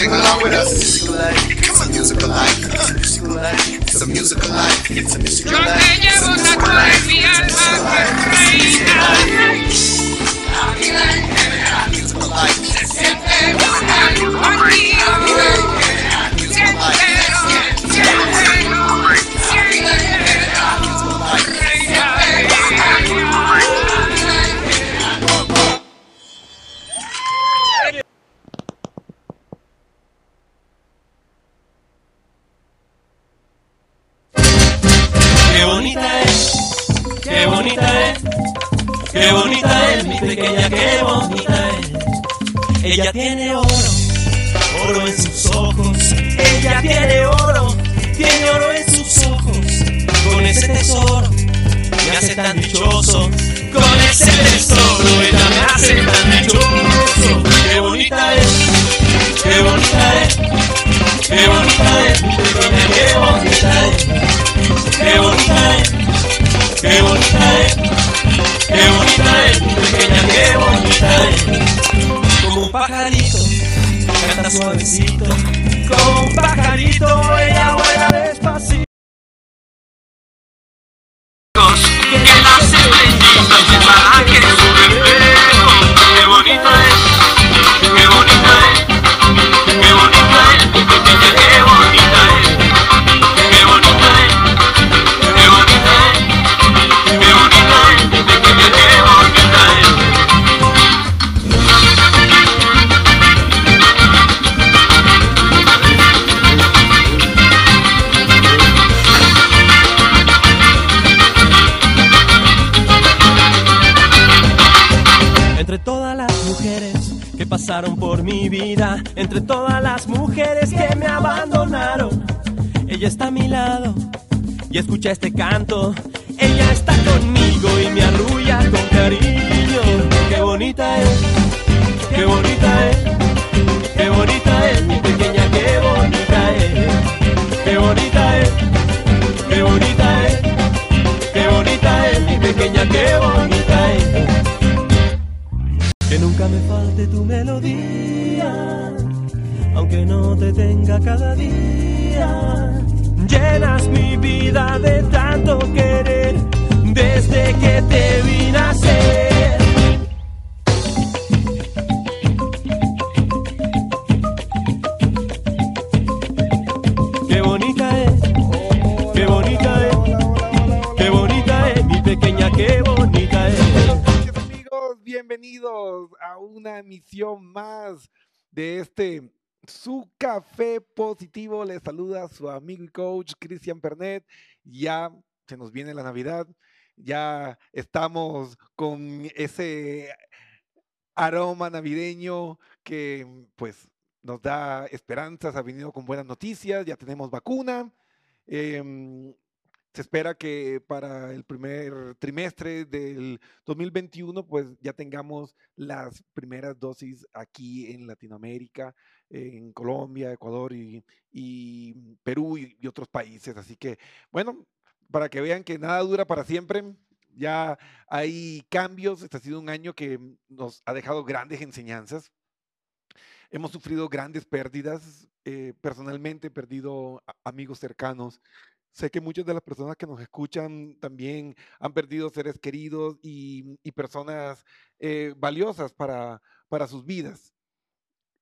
sing along with us. Ella tiene ojos entre todas las mujeres que me abandonaron. Ella está a mi lado y escucha este canto. Ella está conmigo y me arrulla con cariño. Qué bonita es, qué bonita es, qué bonita es mi pequeña, qué bonita es, qué bonita es, qué bonita es, qué bonita es mi pequeña, qué bonita es. Que nunca me falte tu melodía aunque no te tenga cada día. Llenas mi vida de tanto querer desde que te vi nacer. Qué bonita es, qué bonita es, qué bonita es, mi pequeña, qué bonita es. Amigos, bienvenidos a una emisión más de este su café positivo. Les saluda su amigo y coach Cristian Pernet. Ya se nos viene la Navidad, ya estamos con ese aroma navideño que pues nos da esperanzas, ha venido con buenas noticias, ya tenemos vacuna. Em, se espera que para el primer trimestre del 2021 pues ya tengamos las primeras dosis aquí en Latinoamérica, en Colombia, Ecuador y, Perú y, otros países. Así que bueno, para que vean que nada dura para siempre, ya hay cambios. Este ha sido un año que nos ha dejado grandes enseñanzas. Hemos sufrido grandes pérdidas. eh, personalmente he perdido amigos cercanos. Sé que muchas de las personas que nos escuchan también han perdido seres queridos y, y personas eh, valiosas para, para sus vidas.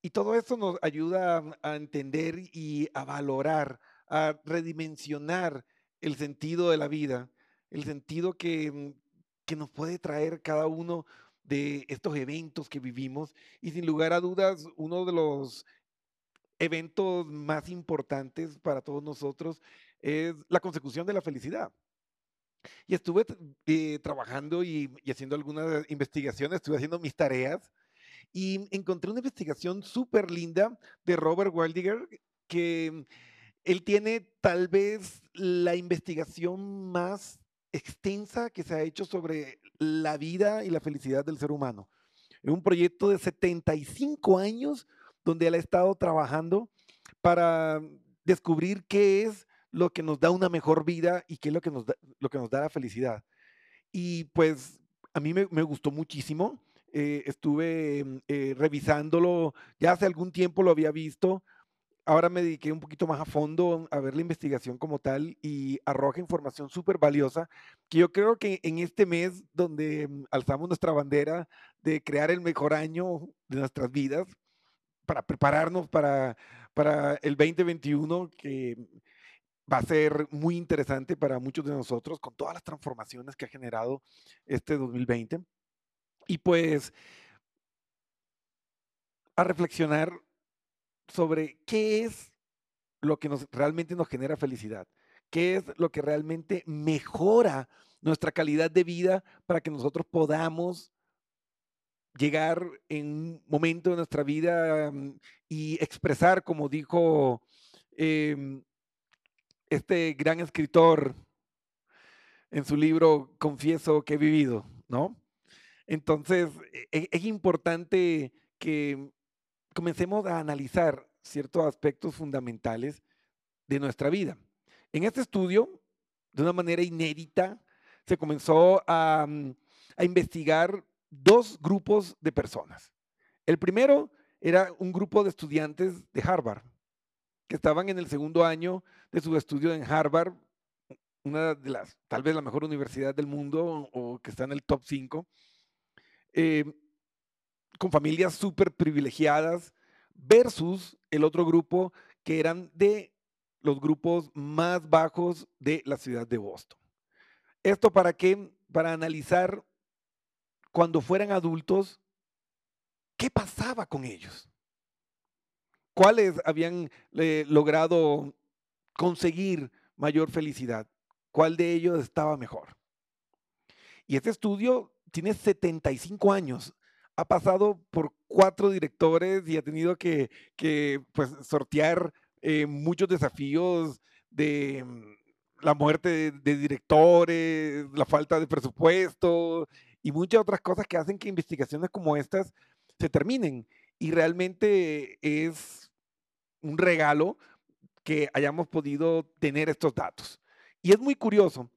Y todo eso nos ayuda a entender y a valorar, a redimensionar el sentido de la vida, el sentido que, mm, que nos puede traer cada uno de estos eventos que vivimos. Y sin lugar a dudas, uno de los eventos más importantes para todos nosotros es la consecución de la felicidad. Y estuve eh, trabajando y, y haciendo algunas investigaciones, estuve haciendo mis tareas y encontré una investigación súper linda de Robert Waldiger que él tiene tal vez la investigación más extensa que se ha hecho sobre la vida y la felicidad del ser humano. Es un proyecto de 75 años donde él ha estado trabajando para descubrir qué es lo que nos da una mejor vida y qué es lo que nos da, lo que nos da la felicidad. Y pues a mí me, gustó muchísimo. eh, estuve mm, eh, revisándolo, ya hace algún tiempo lo había visto, ahora me dediqué un poquito más a fondo a ver la investigación como tal y arroja información súper valiosa que yo creo que en este mes donde mm, alzamos nuestra bandera de crear el mejor año de nuestras vidas, para prepararnos para, para el 2021, que va a ser muy interesante para muchos de nosotros con todas las transformaciones que ha generado este 2020. Y pues a reflexionar sobre qué es lo que nos, realmente nos genera felicidad, qué es lo que realmente mejora nuestra calidad de vida para que nosotros podamos llegar en un momento de nuestra vida mm, y expresar, como dijo em, este gran escritor en su libro Confieso que he vivido, ¿no? Entonces, e- e- es importante que comencemos a analizar ciertos aspectos fundamentales de nuestra vida. En este estudio, de una manera inédita, se comenzó a, mm, a investigar dos grupos de personas. El primero era un grupo de estudiantes de Harvard, que estaban en el segundo año de su estudio en Harvard, una de las, tal vez la mejor universidad del mundo o que está en el top 5, con familias súper privilegiadas, versus el otro grupo que eran de los grupos más bajos de la ciudad de Boston. ¿Esto para qué? Para analizar cuando fueran adultos, ¿qué pasaba con ellos? ¿Cuáles habían eh, logrado conseguir mayor felicidad? ¿Cuál de ellos estaba mejor? Y este estudio tiene 75 años, ha pasado por cuatro directores y ha tenido que, que pues, sortear eh, muchos desafíos de mm, la muerte de, de directores, la falta de presupuesto y muchas otras cosas que hacen que investigaciones como estas se terminen. Y realmente es un regalo que hayamos podido tener estos datos. Y es muy curioso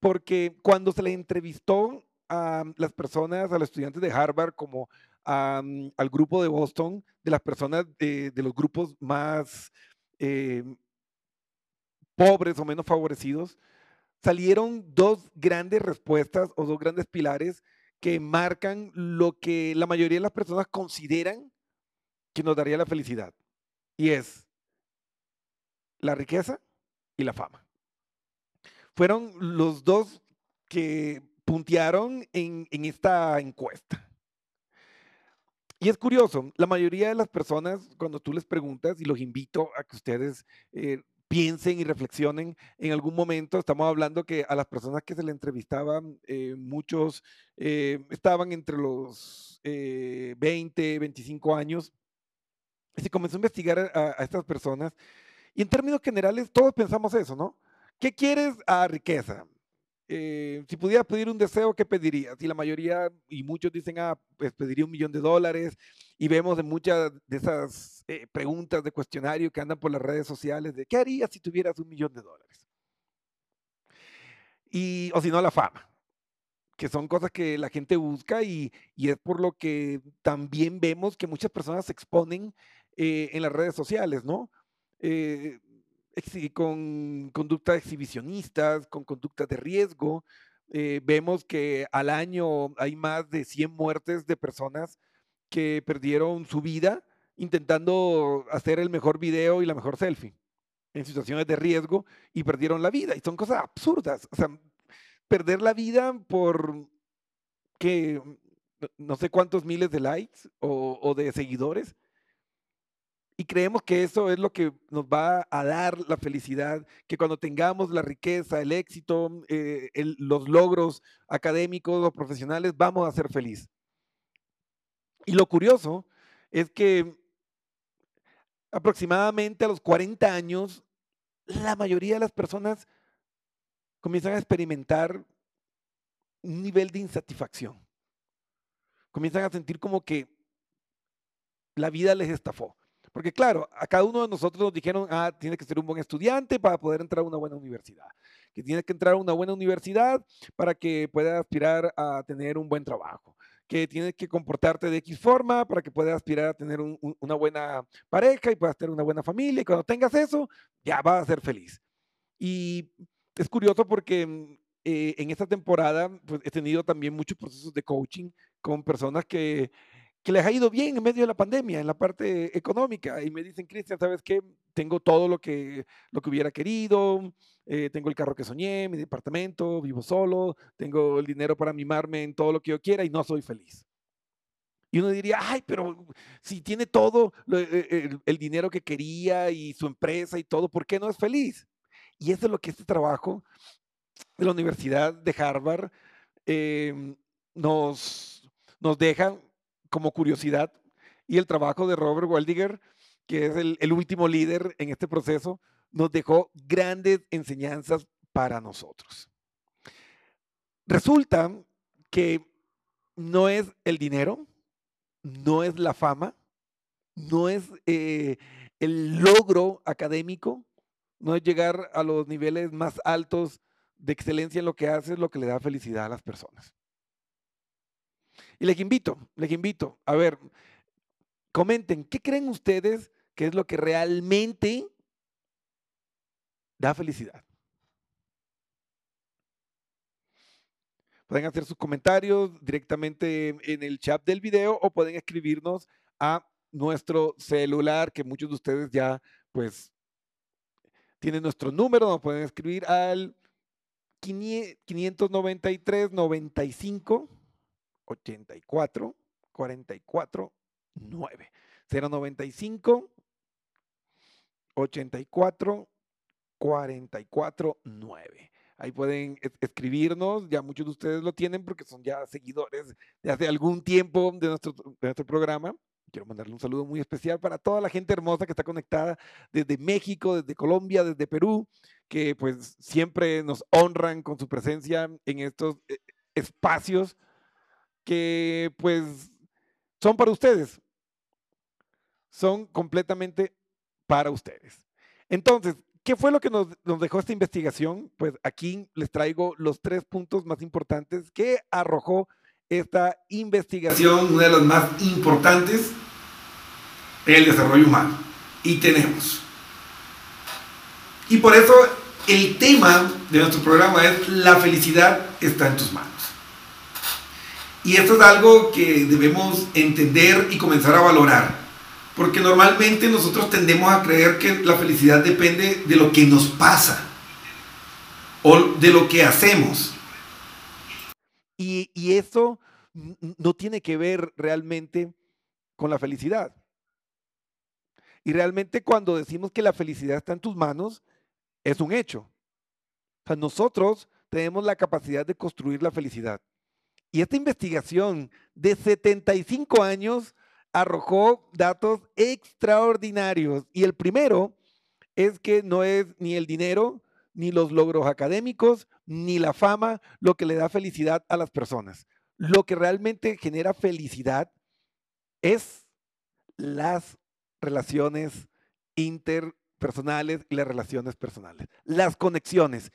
porque cuando se le entrevistó a las personas, a los estudiantes de Harvard, como mm, al grupo de Boston, de las personas de, de los grupos más eh, pobres o menos favorecidos, salieron dos grandes respuestas o dos grandes pilares que marcan lo que la mayoría de las personas consideran que nos daría la felicidad. Y es la riqueza y la fama. Fueron los dos que puntearon en, en esta encuesta. Y es curioso, la mayoría de las personas, cuando tú les preguntas, y los invito a que ustedes eh, piensen y reflexionen, en algún momento estamos hablando que a las personas que se le entrevistaban, eh, muchos eh, estaban entre los 20, 25 años, se comenzó a investigar a, a estas personas. Y en términos generales, todos pensamos eso, ¿no? ¿Qué quieres? A riqueza. Eh, si pudieras pedir un deseo, ¿qué pedirías? Y la mayoría, y muchos dicen, ah, pues pediría un millón de dólares. Y vemos en muchas de esas eh, preguntas de cuestionario que andan por las redes sociales de, ¿qué harías si tuvieras un millón de dólares? Y, o si no, la fama, que son cosas que la gente busca y, y es por lo que también vemos que muchas personas se exponen eh, en las redes sociales, ¿no? Eh, con conductas exhibicionistas, con conductas de riesgo. Eh, vemos que al año hay más de 100 muertes de personas que perdieron su vida intentando hacer el mejor video y la mejor selfie en situaciones de riesgo y perdieron la vida. Y son cosas absurdas. O sea, perder la vida por que no- no sé cuántos miles de likes o, o de seguidores. Y creemos que eso es lo que nos va a dar la felicidad, que cuando tengamos la riqueza, el éxito, eh, el- los logros académicos o profesionales, vamos a ser felices. Y lo curioso es que aproximadamente a los 40 años, la mayoría de las personas comienzan a experimentar un nivel de insatisfacción. Comienzan a sentir como que la vida les estafó. Porque claro, a cada uno de nosotros nos dijeron, ah, tienes que ser un buen estudiante para poder entrar a una buena universidad. Que tienes que entrar a una buena universidad para que puedas aspirar a tener un buen trabajo. Que tienes que comportarte de X forma para que puedas aspirar a tener un- un- una buena pareja y puedas tener una buena familia. Y cuando tengas eso, ya vas a ser feliz. Y es curioso porque mm, eh, en esta temporada pues, he tenido también muchos procesos de coaching con personas que, que les ha ido bien en medio de la pandemia, en la parte económica. Y me dicen, Cristian, ¿sabes qué? Tengo todo lo que, lo que hubiera querido, eh, tengo el carro que soñé, mi departamento, vivo solo, tengo el dinero para mimarme en todo lo que yo quiera y no soy feliz. Y uno diría, ay, pero si tiene todo lo- eh, eh, el, el dinero que quería y su empresa y todo, ¿por qué no es feliz? Y eso es lo que este trabajo de la Universidad de Harvard em, nos, nos deja como curiosidad. Y el trabajo de Robert Waldiger, que es el, el último líder en este proceso, nos dejó grandes enseñanzas para nosotros. Resulta que no es el dinero, no es la fama, no es eh, el logro académico, no es llegar a los niveles más altos de excelencia en lo que haces lo que le da felicidad a las personas. Y les invito, les invito, a ver, comenten, ¿qué creen ustedes que es lo que realmente da felicidad? Pueden hacer sus comentarios directamente en el chat del video o pueden escribirnos a nuestro celular, que muchos de ustedes ya pues tienen nuestro número, nos pueden escribir al 593 95 84 44 9 095 84 44 9 Ahí pueden es- escribirnos, ya muchos de ustedes lo tienen porque son ya seguidores de hace algún tiempo de nuestro, de nuestro programa. Quiero mandarle un saludo muy especial para toda la gente hermosa que está conectada desde México, desde Colombia, desde Perú, que pues siempre nos honran con su presencia en estos eh, espacios que pues son para ustedes. Son completamente para ustedes. Entonces, ¿qué fue lo que nos, dejó esta investigación? Pues aquí les traigo los tres puntos más importantes que arrojó esta investigación, una de las más importantes, el desarrollo humano. Y tenemos. Y por eso el tema de nuestro programa es la felicidad está en tus manos. Y esto es algo que debemos entender y comenzar a valorar. Porque normalmente nosotros tendemos a creer que la felicidad depende de lo que nos pasa o de lo que hacemos. Y, y eso no tiene que ver realmente con la felicidad. Y realmente cuando decimos que la felicidad está en tus manos, es un hecho. O sea, nosotros tenemos la capacidad de construir la felicidad. Y esta investigación de 75 años arrojó datos extraordinarios. Y el primero es que no es ni el dinero, ni los logros académicos, ni la fama lo que le da felicidad a las personas. Lo que realmente genera felicidad es las relaciones interpersonales y las relaciones personales, las conexiones.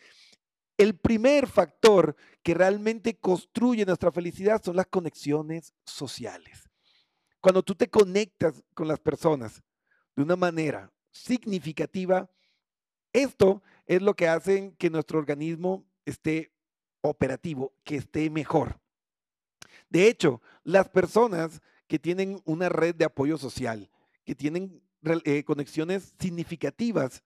El primer factor que realmente construye nuestra felicidad son las conexiones sociales. Cuando tú te conectas con las personas de una manera significativa, esto es lo que hace que nuestro organismo esté operativo, que esté mejor. De hecho, las personas que tienen una red de apoyo social, que tienen eh, conexiones significativas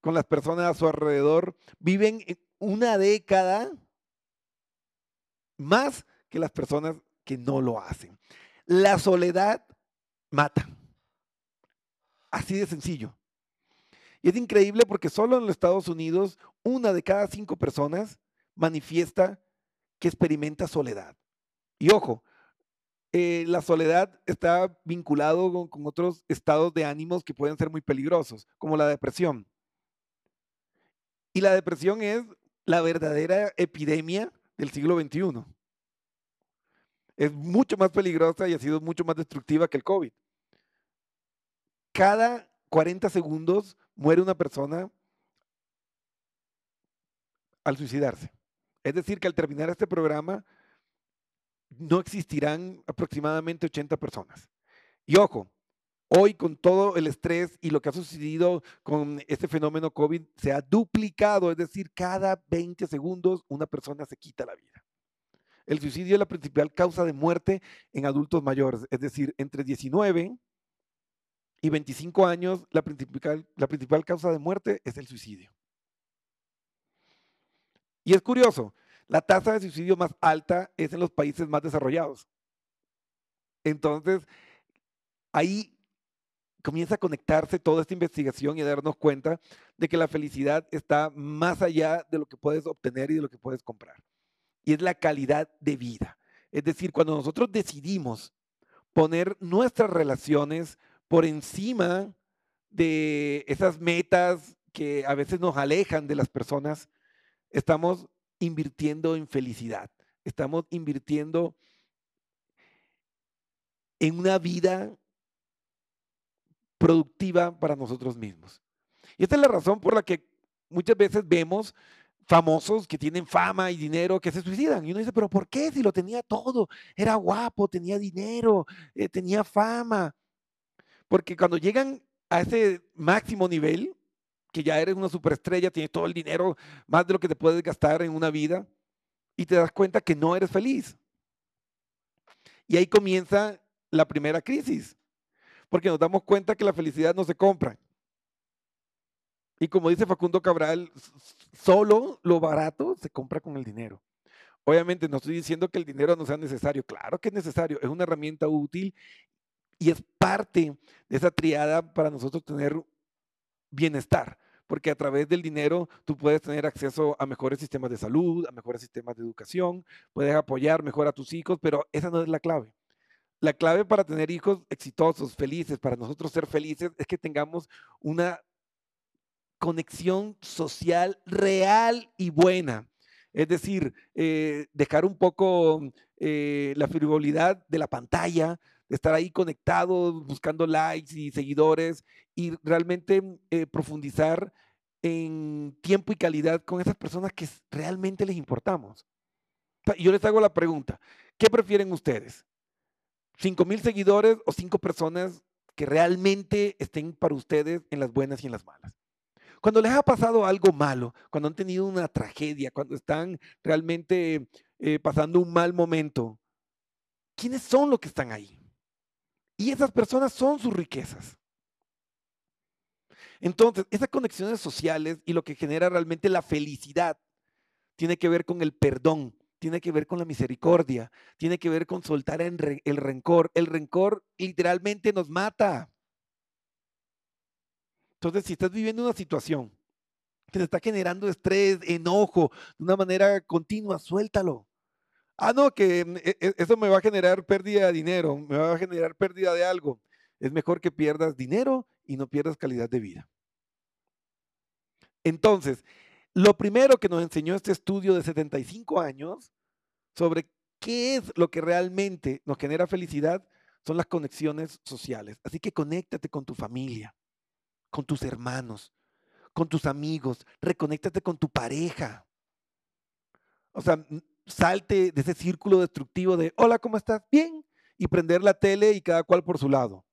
con las personas a su alrededor, viven una década más que las personas que no lo hacen. La soledad mata. Así de sencillo. Y es increíble porque solo en los Estados Unidos una de cada cinco personas manifiesta que experimenta soledad. Y ojo, eh, la soledad está vinculado con, con, otros estados de ánimos que pueden ser muy peligrosos, como la depresión. Y la depresión es la verdadera epidemia del siglo XXI. Es mucho más peligrosa y ha sido mucho más destructiva que el COVID. Cada 40 segundos muere una persona al suicidarse. Es decir, que al terminar este programa no existirán aproximadamente 80 personas. Y ojo, hoy con todo el estrés y lo que ha sucedido con este fenómeno COVID se ha duplicado, es decir, cada 20 segundos una persona se quita la vida. El suicidio es la principal causa de muerte en adultos mayores, es decir, entre 19 y 25 años, la principal, la principal causa de muerte es el suicidio. Y es curioso, la tasa de suicidio más alta es en los países más desarrollados. Entonces, ahí comienza a conectarse toda esta investigación y a darnos cuenta de que la felicidad está más allá de lo que puedes obtener y de lo que puedes comprar. Y es la calidad de vida. Es decir, cuando nosotros decidimos poner nuestras relaciones, por encima de esas metas que a veces nos alejan de las personas, estamos invirtiendo en felicidad, estamos invirtiendo en una vida productiva para nosotros mismos. Y esta es la razón por la que muchas veces vemos famosos que tienen fama y dinero que se suicidan. Y uno dice, pero ¿por qué? Si lo tenía todo, era guapo, tenía dinero, eh, tenía fama. Porque cuando llegan a ese máximo nivel, que ya eres una superestrella, tienes todo el dinero, más de lo que te puedes gastar en una vida, y te das cuenta que no eres feliz. Y ahí comienza la primera crisis, porque nos damos cuenta que la felicidad no se compra. Y como dice Facundo Cabral, solo lo barato se compra con el dinero. Obviamente no estoy diciendo que el dinero no sea necesario, claro que es necesario, es una herramienta útil y es parte de esa triada para nosotros tener bienestar, porque a través del dinero tú puedes tener acceso a mejores sistemas de salud, a mejores sistemas de educación, puedes apoyar mejor a tus hijos, pero esa no es la clave. La clave para tener hijos exitosos, felices, para nosotros ser felices, es que tengamos una conexión social real y buena. Es decir, eh, dejar un poco eh, la frivolidad de la pantalla, estar ahí conectados, buscando likes y seguidores y realmente eh, profundizar en tiempo y calidad con esas personas que realmente les importamos. Yo les hago la pregunta, ¿qué prefieren ustedes? ¿Cinco mil seguidores o cinco personas que realmente estén para ustedes en las buenas y en las malas? Cuando les ha pasado algo malo, cuando han tenido una tragedia, cuando están realmente eh, pasando un mal momento, ¿quiénes son los que están ahí? Y esas personas son sus riquezas. Entonces, esas conexiones sociales y lo que genera realmente la felicidad tiene que ver con el perdón, tiene que ver con la misericordia, tiene que ver con soltar el rencor. El rencor literalmente nos mata. Entonces, si estás viviendo una situación que te está generando estrés, enojo, de una manera continua, suéltalo. Ah, no, que mm, e- e- eso me va a generar pérdida de dinero, me va a generar pérdida de algo. Es mejor que pierdas dinero y no pierdas calidad de vida. Entonces, lo primero que nos enseñó este estudio de 75 años sobre qué es lo que realmente nos genera felicidad son las conexiones sociales. Así que conéctate con tu familia, con tus hermanos, con tus amigos, reconéctate con tu pareja. O sea, salte de ese círculo destructivo de, hola, ¿cómo estás? Bien. Y prender la tele y cada cual por su lado.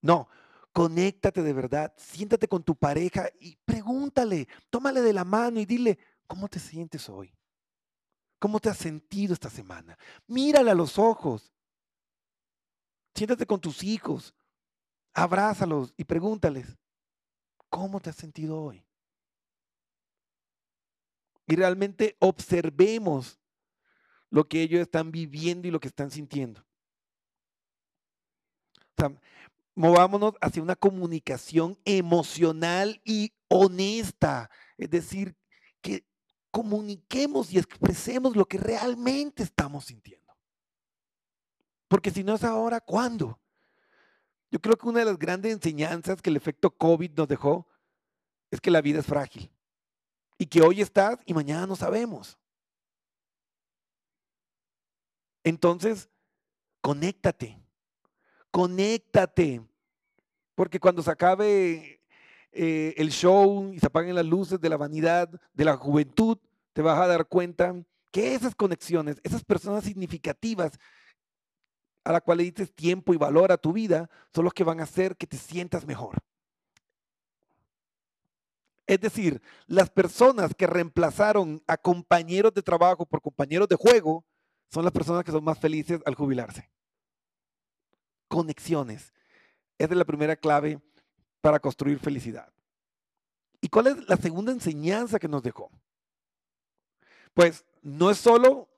No, conéctate de verdad, siéntate con tu pareja y pregúntale, tómale de la mano y dile, ¿cómo te sientes hoy? ¿Cómo te has sentido esta semana? Mírale a los ojos. Siéntate con tus hijos, abrázalos y pregúntales, ¿cómo te has sentido hoy? Y realmente observemos lo que ellos están viviendo y lo que están sintiendo. O sea, movámonos hacia una comunicación emocional y honesta. Es decir, que comuniquemos y expresemos lo que realmente estamos sintiendo. Porque si no es ahora, ¿cuándo? Yo creo que una de las grandes enseñanzas que el efecto COVID nos dejó es que la vida es frágil y que hoy estás y mañana no sabemos. Entonces, conéctate, conéctate, porque cuando se acabe eh, el show y se apaguen las luces de la vanidad, de la juventud, te vas a dar cuenta que esas conexiones, esas personas significativas a la cual le dices tiempo y valor a tu vida, son los que van a hacer que te sientas mejor. Es decir, las personas que reemplazaron a compañeros de trabajo por compañeros de juego son las personas que son más felices al jubilarse. Conexiones. Esa es la primera clave para construir felicidad. ¿Y cuál es la segunda enseñanza que nos dejó? Pues no es solo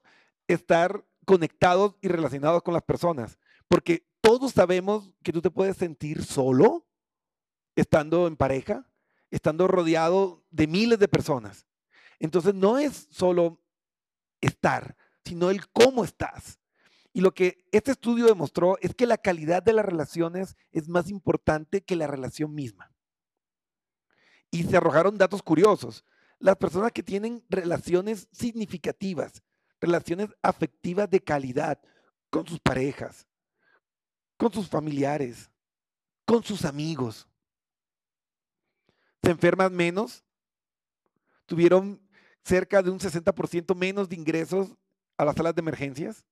estar conectados y relacionados con las personas, porque todos sabemos que tú te puedes sentir solo estando en pareja, estando rodeado de miles de personas. Entonces no es solo estar, sino el cómo estás. Y lo que este estudio demostró es que la calidad de las relaciones es más importante que la relación misma. Y se arrojaron datos curiosos. Las personas que tienen relaciones significativas, relaciones afectivas de calidad con sus parejas, con sus familiares, con sus amigos, se enferman menos, tuvieron cerca de un 60% menos de ingresos a las salas de emergencias.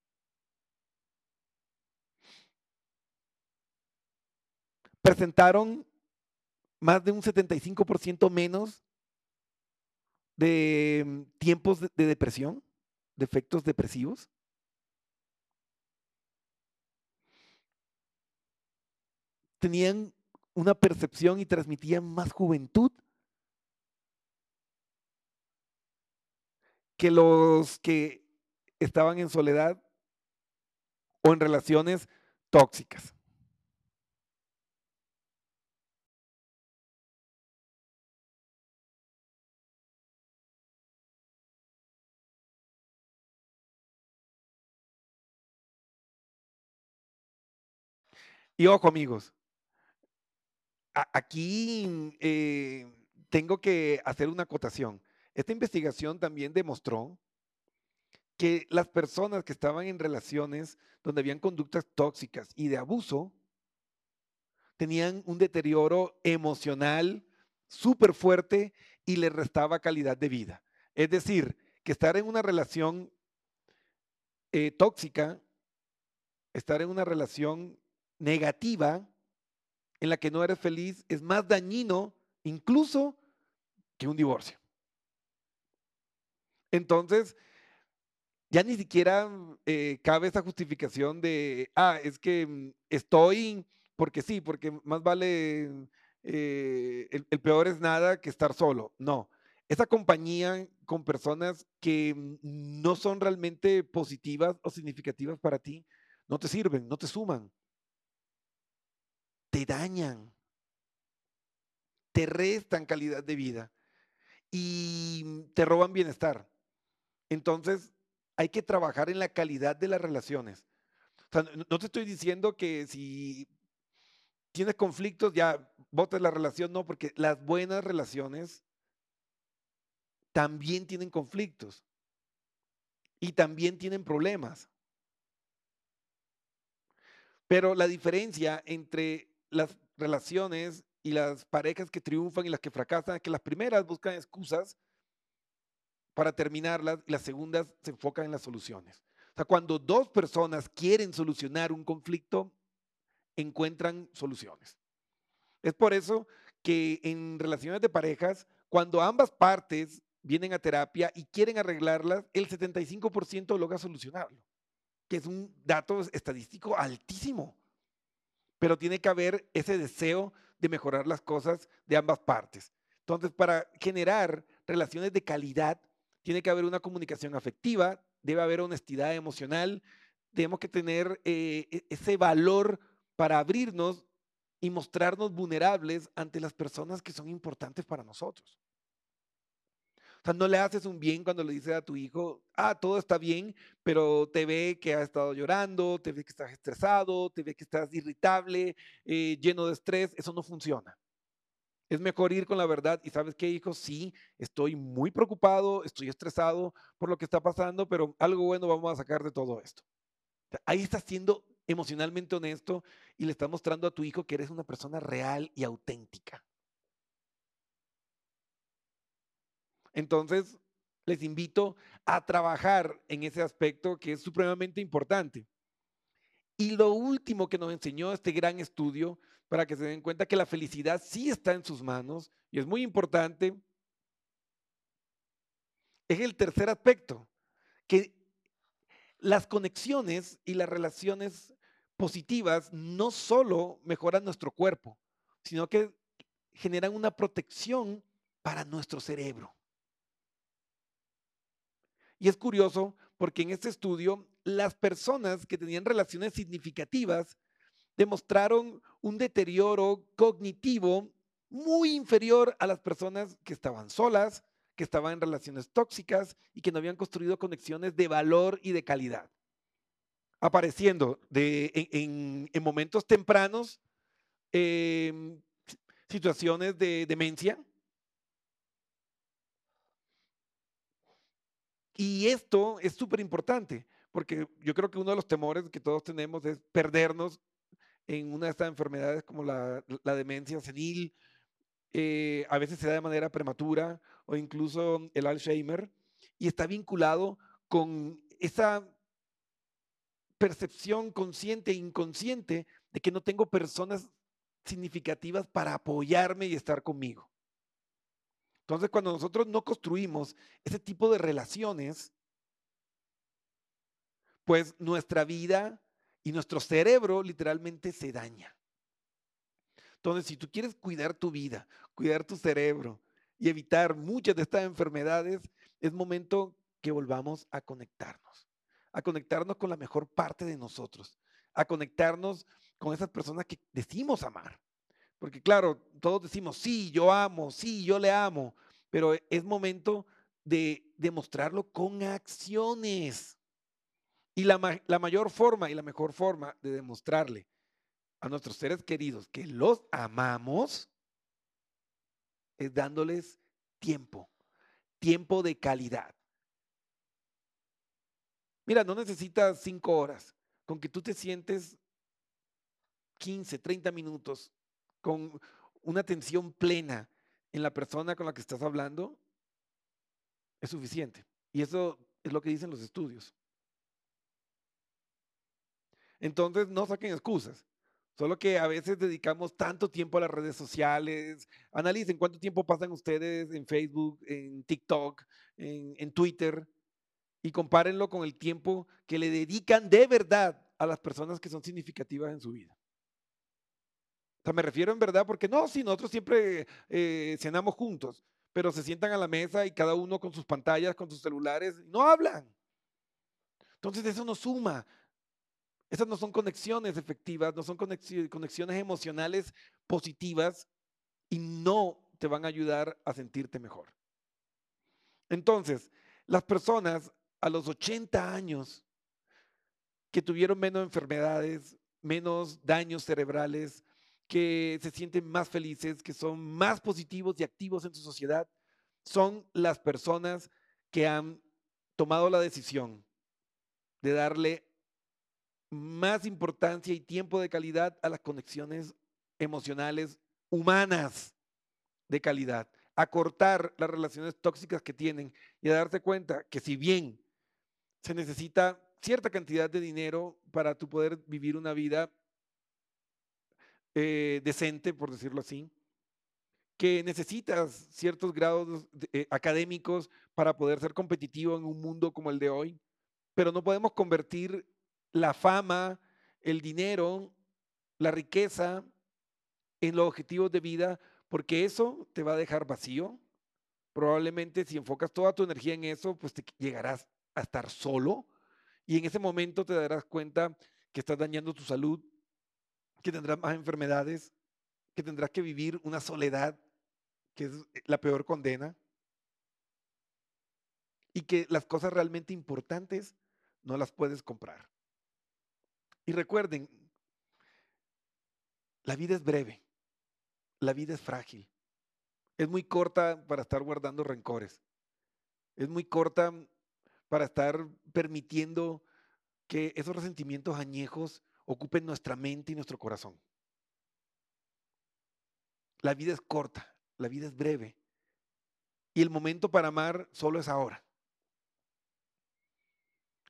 Presentaron más de un 75% menos de mm, tiempos de, de depresión, de efectos depresivos. Tenían una percepción y transmitían más juventud que los que estaban en soledad o en relaciones tóxicas. Y ojo amigos, aquí eh, tengo que hacer una acotación. Esta investigación también demostró que las personas que estaban en relaciones donde habían conductas tóxicas y de abuso tenían un deterioro emocional súper fuerte y les restaba calidad de vida. Es decir, que estar en una relación eh, tóxica, estar en una relación negativa en la que no eres feliz es más dañino incluso que un divorcio. Entonces, ya ni siquiera eh, cabe esa justificación de, ah, es que mm, estoy porque sí, porque más vale, eh, el, el peor es nada que estar solo. No, esa compañía con personas que mm, no son realmente positivas o significativas para ti, no te sirven, no te suman, te dañan, te restan calidad de vida y te roban bienestar. Entonces, hay que trabajar en la calidad de las relaciones. O sea, no- te estoy diciendo que si tienes conflictos ya botes la relación, no, porque las buenas relaciones también tienen conflictos y también tienen problemas. Pero la diferencia entre las relaciones y las parejas que triunfan y las que fracasan que las primeras buscan excusas para terminarlas y las segundas se enfocan en las soluciones. O sea, cuando dos personas quieren solucionar un conflicto, encuentran soluciones. Es por eso que en relaciones de parejas, cuando ambas partes vienen a terapia y quieren arreglarlas, el 75% logra solucionarlo, que es un dato estadístico altísimo. Pero tiene que haber ese deseo de mejorar las cosas de ambas partes. Entonces, para generar relaciones de calidad, tiene que haber una comunicación afectiva, debe haber honestidad emocional, tenemos que tener eh, e- ese valor para abrirnos y mostrarnos vulnerables ante las personas que son importantes para nosotros. O sea, no le haces un bien cuando le dices a tu hijo, ah, todo está bien, pero te ve que has estado llorando, te ve que estás estresado, te ve que estás irritable, eh, lleno de estrés. Eso no funciona. Es mejor ir con la verdad y sabes qué, hijo, sí, estoy muy preocupado, estoy estresado por lo que está pasando, pero algo bueno vamos a sacar de todo esto. Ahí estás siendo emocionalmente honesto y le estás mostrando a tu hijo que eres una persona real y auténtica. Entonces, les invito a trabajar en ese aspecto que es supremamente importante. Y lo último que nos enseñó este gran estudio, para que se den cuenta que la felicidad sí está en sus manos y es muy importante, es el tercer aspecto, que las conexiones y las relaciones positivas no solo mejoran nuestro cuerpo, sino que generan una protección para nuestro cerebro. Y es curioso porque en este estudio las personas que tenían relaciones significativas demostraron un deterioro cognitivo muy inferior a las personas que estaban solas, que estaban en relaciones tóxicas y que no habían construido conexiones de valor y de calidad. Apareciendo en, en- en momentos tempranos em, situaciones de demencia, Y esto es súper importante, porque yo creo que uno de los temores que todos tenemos es perdernos en una de estas enfermedades como la, demencia senil, eh, a veces se da de manera prematura o incluso el Alzheimer, y está vinculado con esa percepción consciente e inconsciente de que no tengo personas significativas para apoyarme y estar conmigo. Entonces, cuando nosotros no construimos ese tipo de relaciones, pues nuestra vida y nuestro cerebro literalmente se daña. Entonces, si tú quieres cuidar tu vida, cuidar tu cerebro y evitar muchas de estas enfermedades, es momento que volvamos a conectarnos, a conectarnos con la mejor parte de nosotros, a conectarnos con esas personas que decimos amar. Porque claro, todos decimos, sí, yo amo, sí, yo le amo, pero es momento de demostrarlo con acciones. Y la, ma- la mayor forma y la mejor forma de demostrarle a nuestros seres queridos que los amamos es dándoles tiempo, tiempo de calidad. Mira, no necesitas cinco horas, con que tú te sientes 15, 30 minutos con una atención plena en la persona con la que estás hablando, es suficiente. Y eso es lo que dicen los estudios. Entonces, no saquen excusas. Solo que a veces dedicamos tanto tiempo a las redes sociales. Analicen cuánto tiempo pasan ustedes en Facebook, en TikTok, en, en Twitter y compárenlo con el tiempo que le dedican de verdad a las personas que son significativas en su vida. O sea, me refiero en verdad porque no, si nosotros siempre eh, cenamos juntos, pero se sientan a la mesa y cada uno con sus pantallas, con sus celulares, no hablan. Entonces eso no suma. Esas no son conexiones efectivas, no son conexi- conexiones emocionales positivas y no te van a ayudar a sentirte mejor. Entonces, las personas a los 80 años que tuvieron menos enfermedades, menos daños cerebrales, que se sienten más felices, que son más positivos y activos en su sociedad, son las personas que han tomado la decisión de darle más importancia y tiempo de calidad a las conexiones emocionales humanas de calidad, a cortar las relaciones tóxicas que tienen y a darse cuenta que si bien se necesita cierta cantidad de dinero para tu poder vivir una vida eh, decente, por decirlo así, que necesitas ciertos grados eh, académicos para poder ser competitivo en un mundo como el de hoy, pero no podemos convertir la fama, el dinero, la riqueza en los objetivos de vida, porque eso te va a dejar vacío. Probablemente si enfocas toda tu energía en eso, pues te llegarás a estar solo y en ese momento te darás cuenta que estás dañando tu salud, que tendrás más enfermedades, que tendrás que vivir una soledad, que es la peor condena, y que las cosas realmente importantes no las puedes comprar. Y recuerden, la vida es breve, la vida es frágil, es muy corta para estar guardando rencores, es muy corta para estar permitiendo que esos resentimientos añejos ocupen nuestra mente y nuestro corazón. La vida es corta, la vida es breve. Y el momento para amar solo es ahora.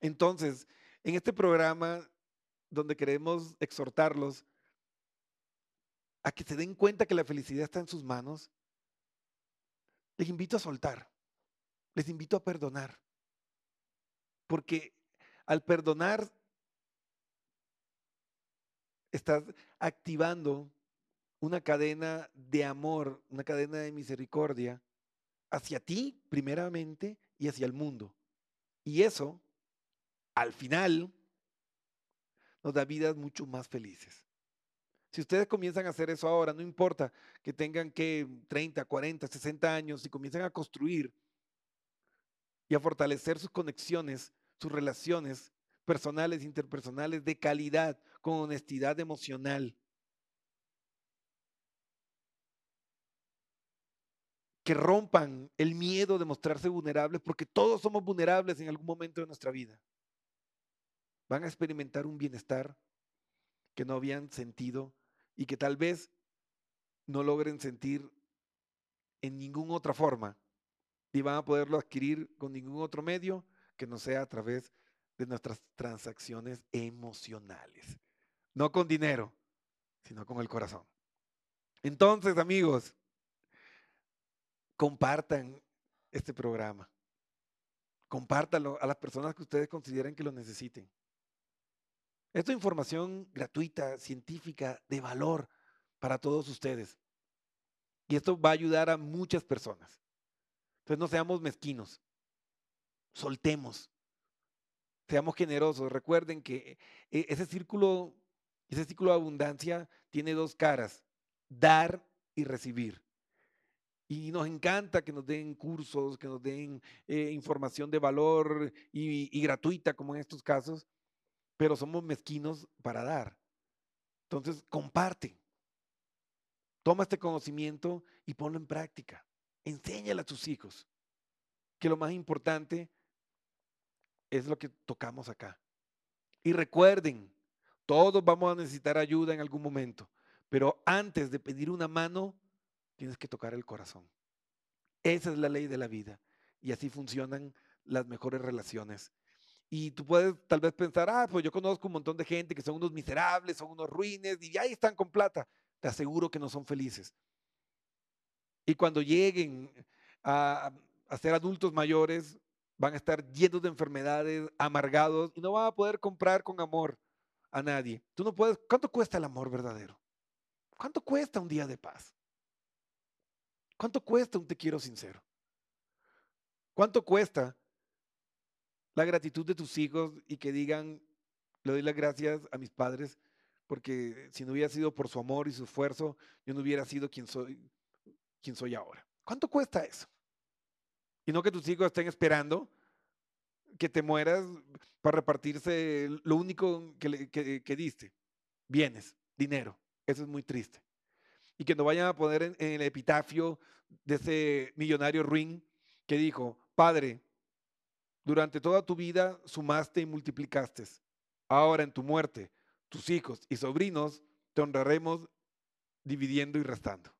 Entonces, en este programa donde queremos exhortarlos a que se den cuenta que la felicidad está en sus manos, les invito a soltar, les invito a perdonar. Porque al perdonar, estás activando una cadena de amor, una cadena de misericordia hacia ti primeramente y hacia el mundo. Y eso, al final, nos da vidas mucho más felices. Si ustedes comienzan a hacer eso ahora, no importa que tengan que 30, 40, 60 años y comienzan a construir y a fortalecer sus conexiones, sus relaciones personales, interpersonales de calidad, con honestidad emocional. Que rompan el miedo de mostrarse vulnerables, porque todos somos vulnerables en algún momento de nuestra vida. Van a experimentar un bienestar que no habían sentido y que tal vez no logren sentir en ninguna otra forma y van a poderlo adquirir con ningún otro medio que no sea a través de nuestras transacciones emocionales. No con dinero, sino con el corazón. Entonces, amigos, compartan este programa. Compártanlo a las personas que ustedes consideren que lo necesiten. Esto es información gratuita, científica, de valor para todos ustedes. Y esto va a ayudar a muchas personas. Entonces no seamos mezquinos. Soltemos. Seamos generosos. Recuerden que eh, ese círculo, ese círculo de abundancia tiene dos caras, dar y recibir. Y nos encanta que nos den cursos, que nos den eh, información de valor y, gratuita, como en estos casos, pero somos mezquinos para dar. Entonces, comparte. Toma este conocimiento y ponlo en práctica. Enséñale a tus hijos que lo más importante es lo que tocamos acá. Y recuerden, todos vamos a necesitar ayuda en algún momento, pero antes de pedir una mano, tienes que tocar el corazón. Esa es la ley de la vida y así funcionan las mejores relaciones. Y tú puedes tal vez pensar, ah, pues yo conozco un montón de gente que son unos miserables, son unos ruines y ahí están con plata. Te aseguro que no son felices. Y cuando lleguen a, a ser adultos mayores, van a estar llenos de enfermedades, amargados y no van a poder comprar con amor a nadie. Tú no puedes, ¿cuánto cuesta el amor verdadero? ¿Cuánto cuesta un día de paz? ¿Cuánto cuesta un te quiero sincero? ¿Cuánto cuesta la gratitud de tus hijos y que digan, le doy las gracias a mis padres porque si no hubiera sido por su amor y su esfuerzo, yo no hubiera sido quien soy, quien soy ahora. ¿Cuánto cuesta eso? Y no que tus hijos estén esperando que te mueras para repartirse lo único que, diste, bienes, dinero. Eso es muy triste. Y que no vayan a poner en, en el epitafio de ese millonario ruin que dijo, Padre, durante toda tu vida sumaste y multiplicaste. Ahora en tu muerte, tus hijos y sobrinos te honraremos dividiendo y restando.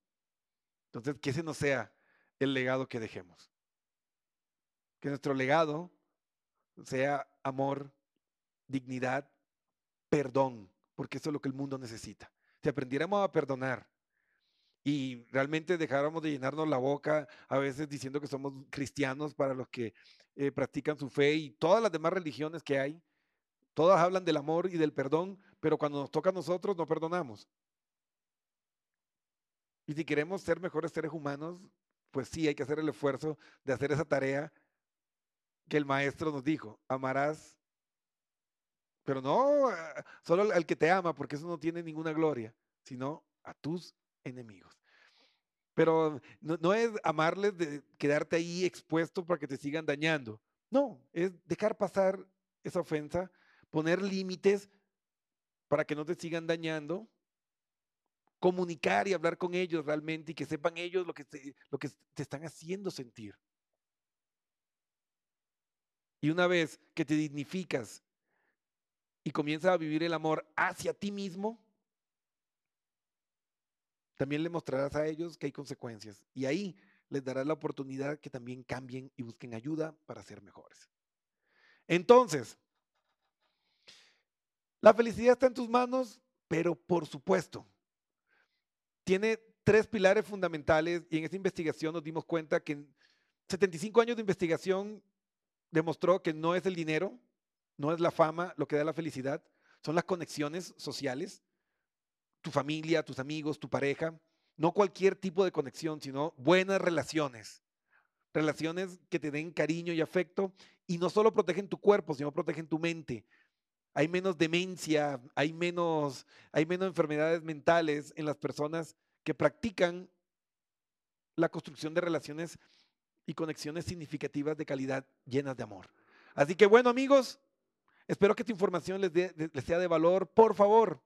Entonces, que ese no sea el legado que dejemos. Que nuestro legado sea amor, dignidad, perdón, porque eso es lo que el mundo necesita. Si aprendiéramos a perdonar y realmente dejáramos de llenarnos la boca a veces diciendo que somos cristianos para los que eh, practican su fe y todas las demás religiones que hay, todas hablan del amor y del perdón, pero cuando nos toca a nosotros no perdonamos. Y si queremos ser mejores seres humanos, pues sí, hay que hacer el esfuerzo de hacer esa tarea que el maestro nos dijo, amarás, pero no ah, solo al- que te ama, porque eso no tiene ninguna gloria, sino a tus enemigos. Pero no, es amarles de quedarte ahí expuesto para que te sigan dañando. No, es dejar pasar esa ofensa, poner límites para que no te sigan dañando, comunicar y hablar con ellos realmente y que sepan ellos lo que te están haciendo sentir. Y una vez que te dignificas y comienzas a vivir el amor hacia ti mismo, también le mostrarás a ellos que hay consecuencias. Y ahí les darás la oportunidad que también cambien y busquen ayuda para ser mejores. Entonces, la felicidad está en tus manos, pero por supuesto, tiene tres pilares fundamentales y en esta investigación nos dimos cuenta que en 75 años de investigación demostró que no es el dinero, no es la fama lo que da la felicidad, son las conexiones sociales, tu familia, tus amigos, tu pareja, no cualquier tipo de conexión, sino buenas relaciones, relaciones que te den cariño y afecto y no solo protegen tu cuerpo, sino protegen tu mente. Hay menos demencia, hay menos, hay menos enfermedades mentales en las personas que practican la construcción de relaciones y conexiones significativas de calidad llenas de amor. Así que bueno amigos, espero que esta información les, les sea de valor. Por favor,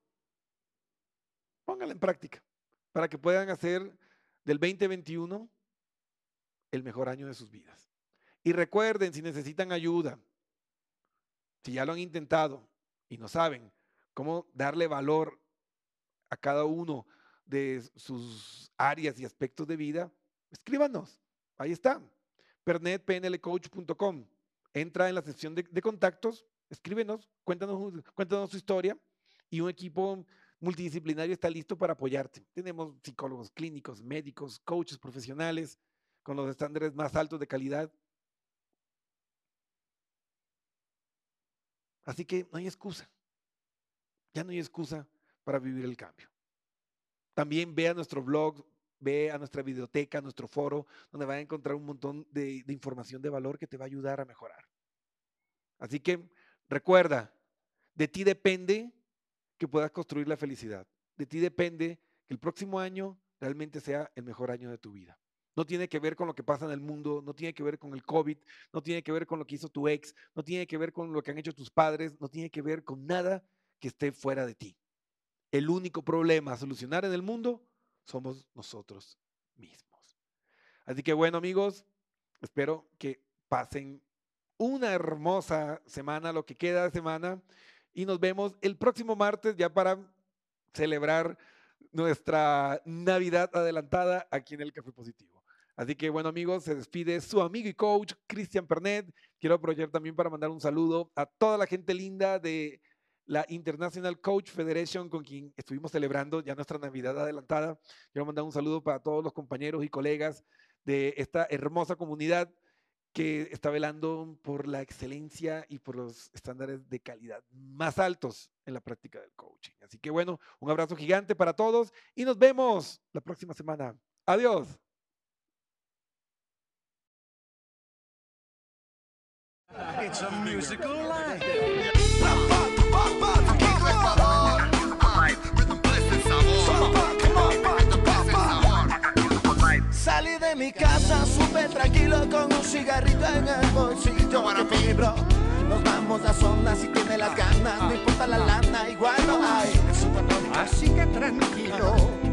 pónganla en práctica para que puedan hacer del 2021 el mejor año de sus vidas. Y recuerden, si necesitan ayuda, si ya lo han intentado y no saben cómo darle valor a cada uno de sus áreas y aspectos de vida, escríbanos. Ahí está. pernetpnlcoach.com. Entra en la sección de, contactos, escríbenos, cuéntanos, cuéntanos su historia y un equipo multidisciplinario está listo para apoyarte. Tenemos psicólogos clínicos, médicos, coaches profesionales con los estándares más altos de calidad. Así que no hay excusa. Ya no hay excusa para vivir el cambio. También ve a nuestro blog, ve a nuestra biblioteca, a nuestro foro, donde va a encontrar un montón de, de información de valor que te va a ayudar a mejorar. Así que recuerda, de ti depende que puedas construir la felicidad. De ti depende que el próximo año realmente sea el mejor año de tu vida. No tiene que ver con lo que pasa en el mundo, no tiene que ver con el COVID, no tiene que ver con lo que hizo tu ex, no tiene que ver con lo que han hecho tus padres, no tiene que ver con nada que esté fuera de ti. El único problema a solucionar en el mundo somos nosotros mismos. Así que bueno amigos, espero que pasen una hermosa semana, lo que queda de semana, y nos vemos el próximo martes ya para celebrar nuestra Navidad adelantada aquí en el Café Positivo. Así que bueno amigos, se despide su amigo y coach Cristian Pernet. Quiero aprovechar también para mandar un saludo a toda la gente linda de la International Coach Federation con quien estuvimos celebrando ya nuestra Navidad adelantada. Quiero mandar un saludo para todos los compañeros y colegas de esta hermosa comunidad que está velando por la excelencia y por los estándares de calidad más altos en la práctica del coaching. Así que bueno, un abrazo gigante para todos y nos vemos la próxima semana. Adiós. Musical life. mi casa súper tranquilo con un cigarrito en el bolsillo. Para mi bro nos vamos a zona si tiene las ganas no importa la lana igual no hay. Así que tranquilo.